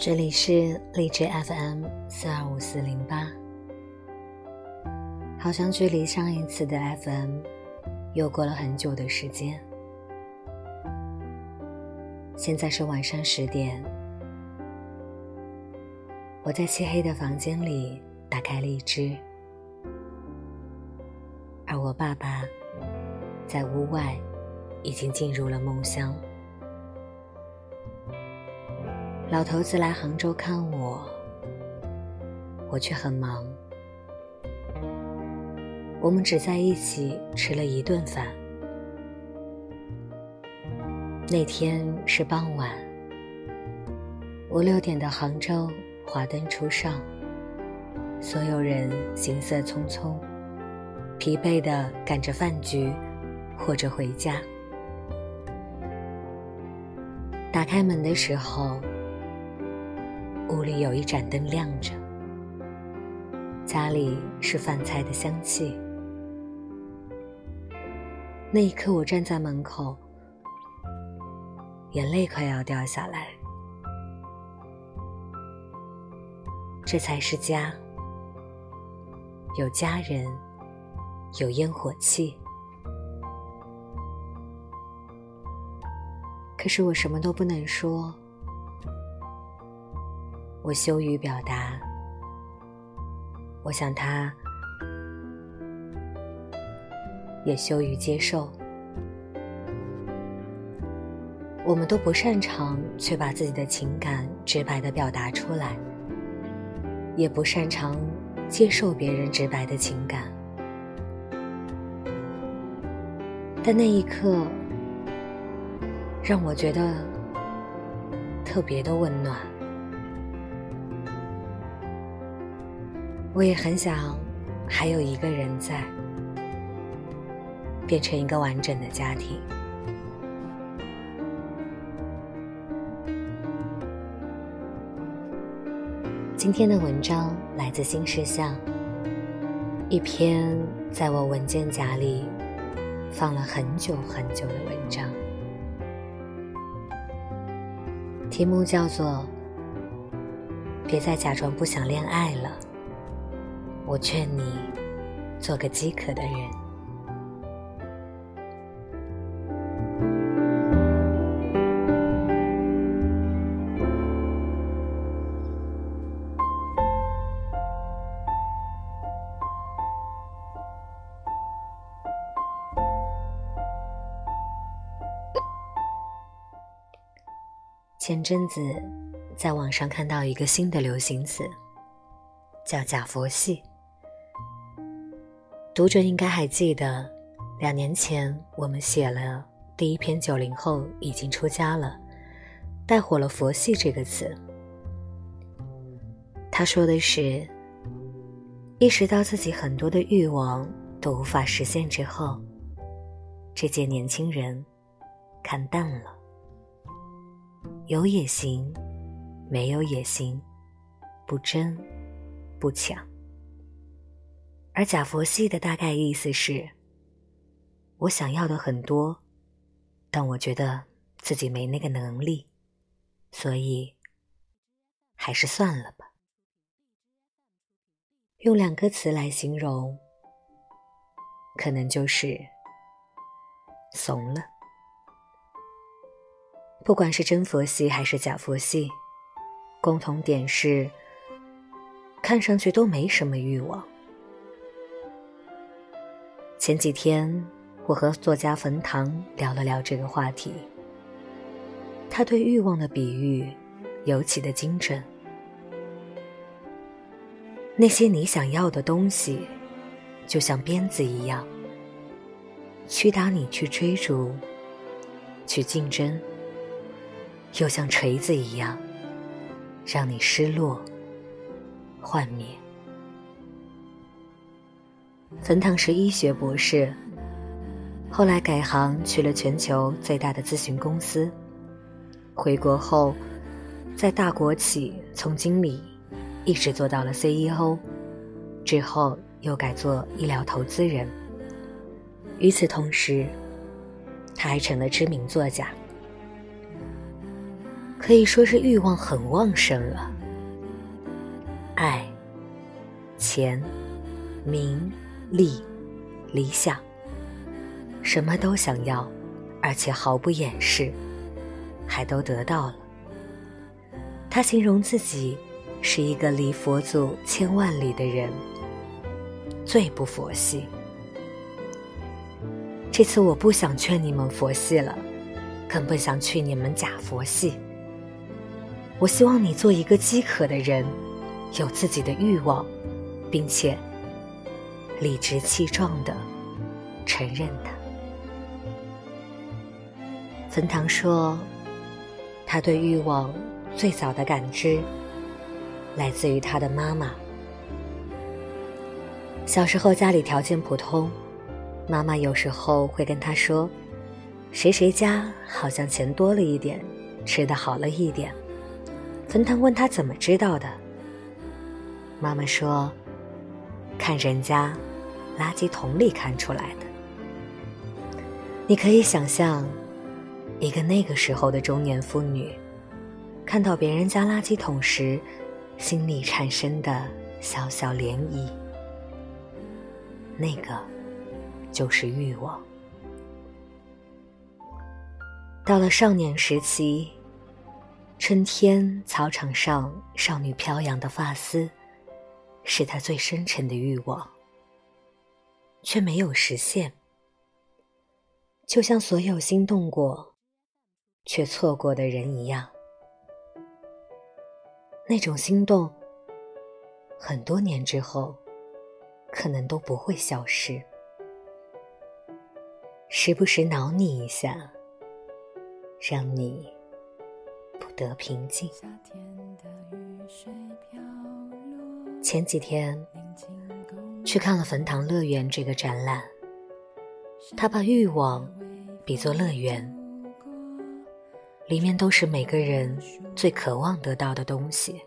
这里是荔枝 FM 四二五四零八，好像距离上一次的 FM 又过了很久的时间。现在是晚上十点，我在漆黑的房间里打开荔枝，而我爸爸在屋外已经进入了梦乡。老头子来杭州看我，我却很忙。我们只在一起吃了一顿饭。那天是傍晚，五六点的杭州，华灯初上，所有人行色匆匆，疲惫的赶着饭局或者回家。打开门的时候。屋里有一盏灯亮着，家里是饭菜的香气。那一刻，我站在门口，眼泪快要掉下来。这才是家，有家人，有烟火气。可是我什么都不能说。我羞于表达，我想他也羞于接受。我们都不擅长去把自己的情感直白的表达出来，也不擅长接受别人直白的情感。但那一刻，让我觉得特别的温暖。我也很想还有一个人在，变成一个完整的家庭。今天的文章来自新事项，一篇在我文件夹里放了很久很久的文章，题目叫做《别再假装不想恋爱了》。我劝你做个饥渴的人。前阵子在网上看到一个新的流行词，叫“假佛系”。读者应该还记得，两年前我们写了第一篇，九零后已经出家了，带火了“佛系”这个词。他说的是，意识到自己很多的欲望都无法实现之后，这届年轻人看淡了，有也行，没有也行，不争，不抢。而假佛系的大概意思是：我想要的很多，但我觉得自己没那个能力，所以还是算了吧。用两个词来形容，可能就是怂了。不管是真佛系还是假佛系，共同点是看上去都没什么欲望。前几天，我和作家冯唐聊了聊这个话题。他对欲望的比喻尤其的精准。那些你想要的东西，就像鞭子一样，驱打你去追逐、去竞争；又像锤子一样，让你失落、幻灭。冯唐是医学博士，后来改行去了全球最大的咨询公司。回国后，在大国企从经理一直做到了 CEO，之后又改做医疗投资人。与此同时，他还成了知名作家。可以说是欲望很旺盛了。爱、钱、名、利、理想，什么都想要，而且毫不掩饰，还都得到了。他形容自己是一个离佛祖千万里的人，最不佛系。这次我不想劝你们佛系了，更不想去你们假佛系。我希望你做一个饥渴的人，有自己的欲望，并且理直气壮的承认的。冯唐说，他对欲望最早的感知来自于他的妈妈。小时候家里条件普通。妈妈有时候会跟他说：“谁谁家好像钱多了一点，吃的好了一点。”冯唐问他怎么知道的。妈妈说：“看人家垃圾桶里看出来的。”你可以想象，一个那个时候的中年妇女，看到别人家垃圾桶时，心里产生的小小涟漪。那个。就是欲望。到了少年时期，春天操场上少女飘扬的发丝，是他最深沉的欲望，却没有实现。就像所有心动过，却错过的人一样，那种心动，很多年之后，可能都不会消失。时不时挠你一下，让你不得平静。前几天去看了冯唐乐园这个展览，他把欲望比作乐园，里面都是每个人最渴望得到的东西：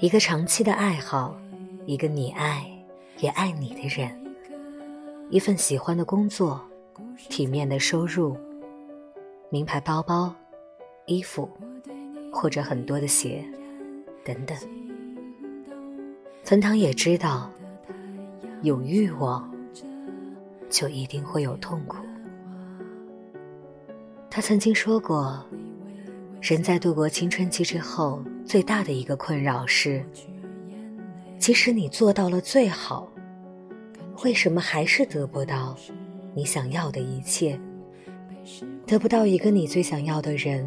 一个长期的爱好，一个你爱也爱你的人。一份喜欢的工作，体面的收入，名牌包包、衣服，或者很多的鞋，等等。冯唐也知道，有欲望就一定会有痛苦。他曾经说过，人在度过青春期之后，最大的一个困扰是，即使你做到了最好。为什么还是得不到你想要的一切？得不到一个你最想要的人，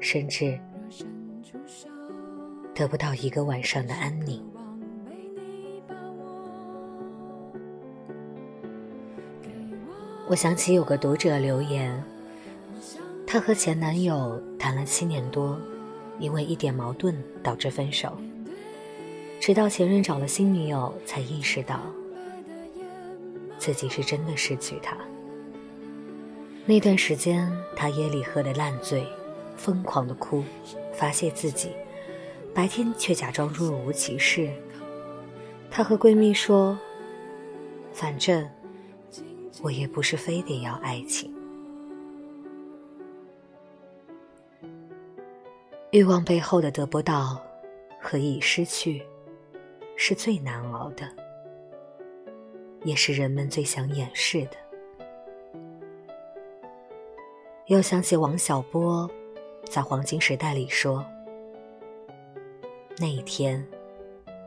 甚至得不到一个晚上的安宁。我想起有个读者留言，她和前男友谈了七年多，因为一点矛盾导致分手，直到前任找了新女友，才意识到。自己是真的失去他。那段时间，他夜里喝得烂醉，疯狂的哭，发泄自己；白天却假装若无其事。她和闺蜜说：“反正我也不是非得要爱情。”欲望背后的得不到和已失去，是最难熬的。也是人们最想掩饰的。又想起王小波在《黄金时代》里说：“那一天，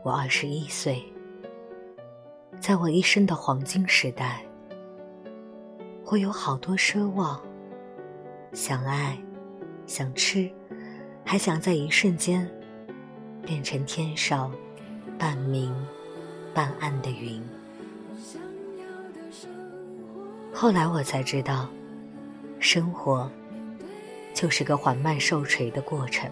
我二十一岁，在我一生的黄金时代，我有好多奢望，想爱，想吃，还想在一瞬间变成天上半明半暗的云。”后来我才知道，生活就是个缓慢受锤的过程。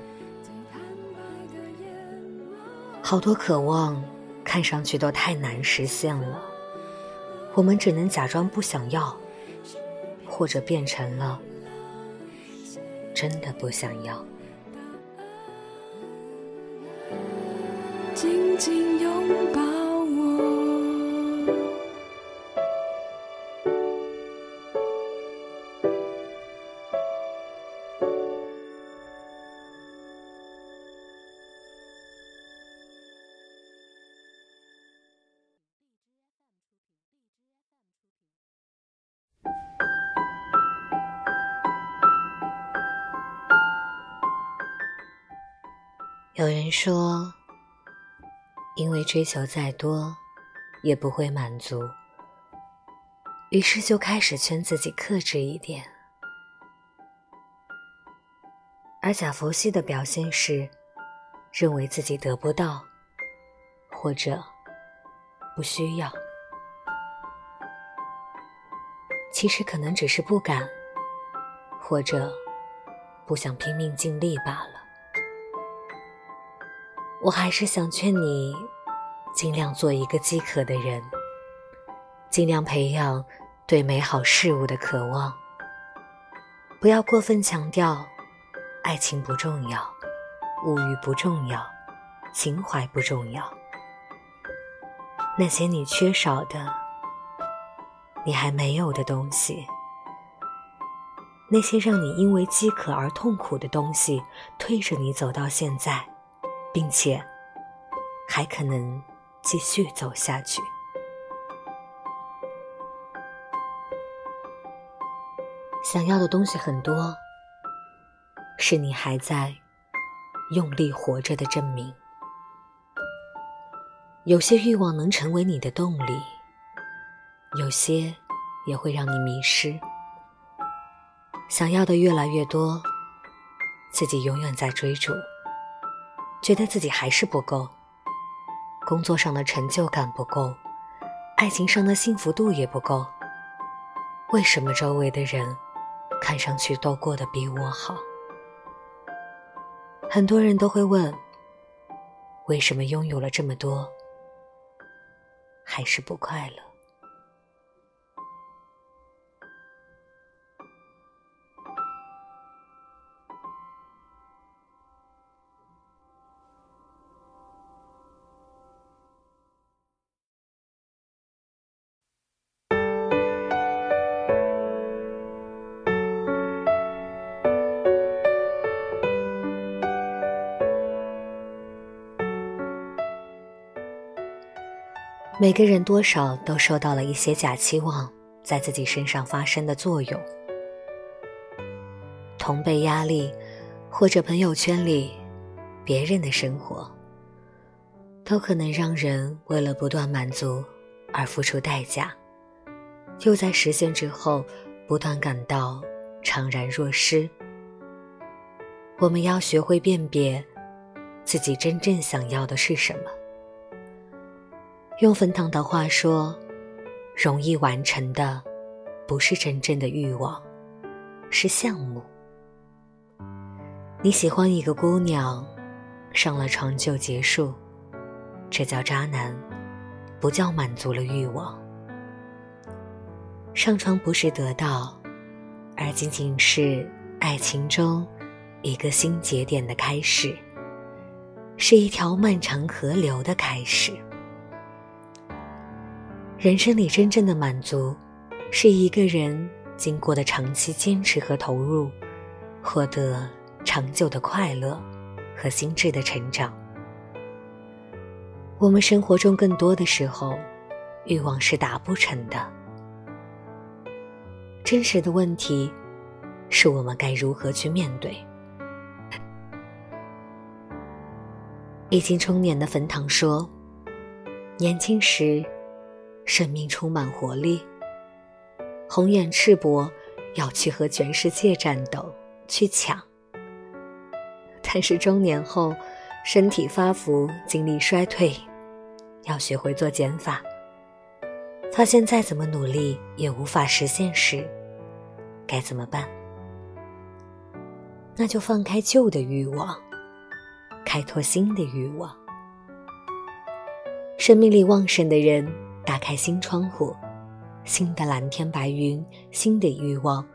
好多渴望看上去都太难实现了，我们只能假装不想要，或者变成了真的不想要。紧紧拥抱。有人说，因为追求再多，也不会满足，于是就开始劝自己克制一点。而贾佛系的表现是，认为自己得不到，或者不需要，其实可能只是不敢，或者不想拼命尽力罢了。我还是想劝你，尽量做一个饥渴的人，尽量培养对美好事物的渴望，不要过分强调爱情不重要，物欲不重要，情怀不重要。那些你缺少的，你还没有的东西，那些让你因为饥渴而痛苦的东西，推着你走到现在。并且还可能继续走下去。想要的东西很多，是你还在用力活着的证明。有些欲望能成为你的动力，有些也会让你迷失。想要的越来越多，自己永远在追逐。觉得自己还是不够，工作上的成就感不够，爱情上的幸福度也不够。为什么周围的人看上去都过得比我好？很多人都会问：为什么拥有了这么多，还是不快乐？每个人多少都受到了一些假期望在自己身上发生的作用，同辈压力，或者朋友圈里别人的生活，都可能让人为了不断满足而付出代价，又在实现之后不断感到怅然若失。我们要学会辨别自己真正想要的是什么。用冯唐的话说：“容易完成的，不是真正的欲望，是项目。你喜欢一个姑娘，上了床就结束，这叫渣男，不叫满足了欲望。上床不是得到，而仅仅是爱情中一个新节点的开始，是一条漫长河流的开始。”人生里真正的满足，是一个人经过的长期坚持和投入，获得长久的快乐和心智的成长。我们生活中更多的时候，欲望是达不成的。真实的问题，是我们该如何去面对？已经中年的冯唐说：“年轻时。”生命充满活力，红颜赤膊，要去和全世界战斗，去抢。但是中年后，身体发福，精力衰退，要学会做减法。发现再怎么努力也无法实现时，该怎么办？那就放开旧的欲望，开拓新的欲望。生命力旺盛的人。打开新窗户，新的蓝天白云，新的欲望，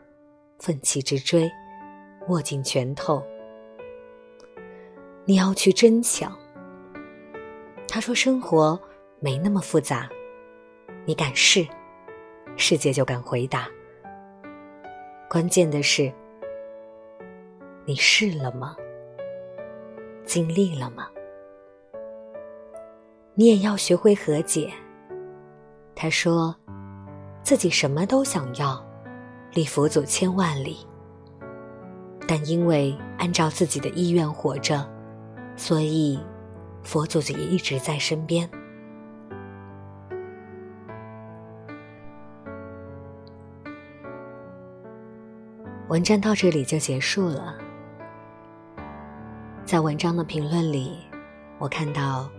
奋起直追，握紧拳头。你要去争抢。他说：“生活没那么复杂，你敢试，世界就敢回答。关键的是，你试了吗？尽力了吗？你也要学会和解。”他说：“自己什么都想要，离佛祖千万里。但因为按照自己的意愿活着，所以佛祖就一直在身边。文章到这里就结束了。在文章的评论里，我看到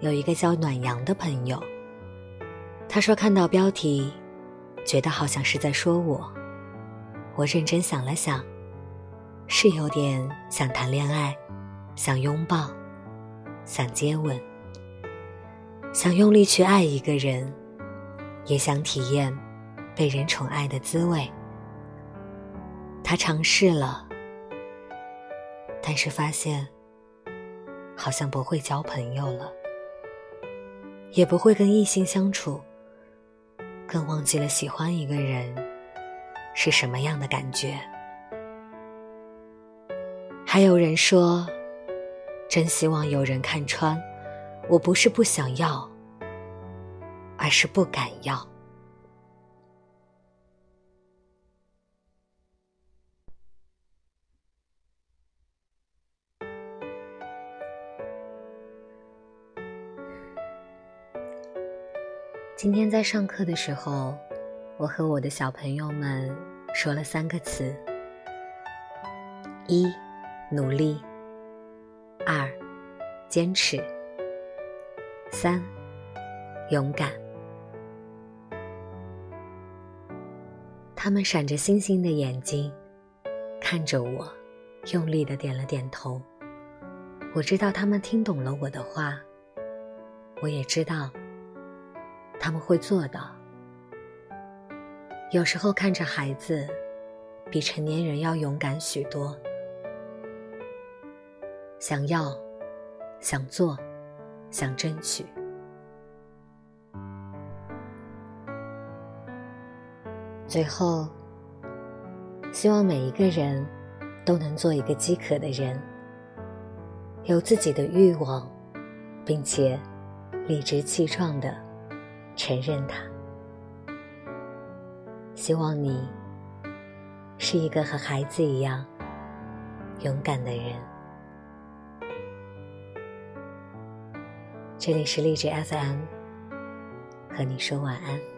有一个叫暖阳的朋友，他说看到标题，觉得好像是在说我。我认真想了想，是有点想谈恋爱，想拥抱，想接吻，想用力去爱一个人，也想体验被人宠爱的滋味。他尝试了。但是发现，好像不会交朋友了，也不会跟异性相处，更忘记了喜欢一个人是什么样的感觉。还有人说，真希望有人看穿，我不是不想要，而是不敢要。今天在上课的时候，我和我的小朋友们说了三个词：一、努力；二、坚持；三、勇敢。他们闪着星星的眼睛看着我，用力的点了点头。我知道他们听懂了我的话，我也知道。他们会做到。有时候看着孩子，比成年人要勇敢许多。想要，想做，想争取。最后，希望每一个人都能做一个饥渴的人，有自己的欲望，并且理直气壮的。承认他。希望你是一个和孩子一样勇敢的人。这里是励志 FM，和你说晚安。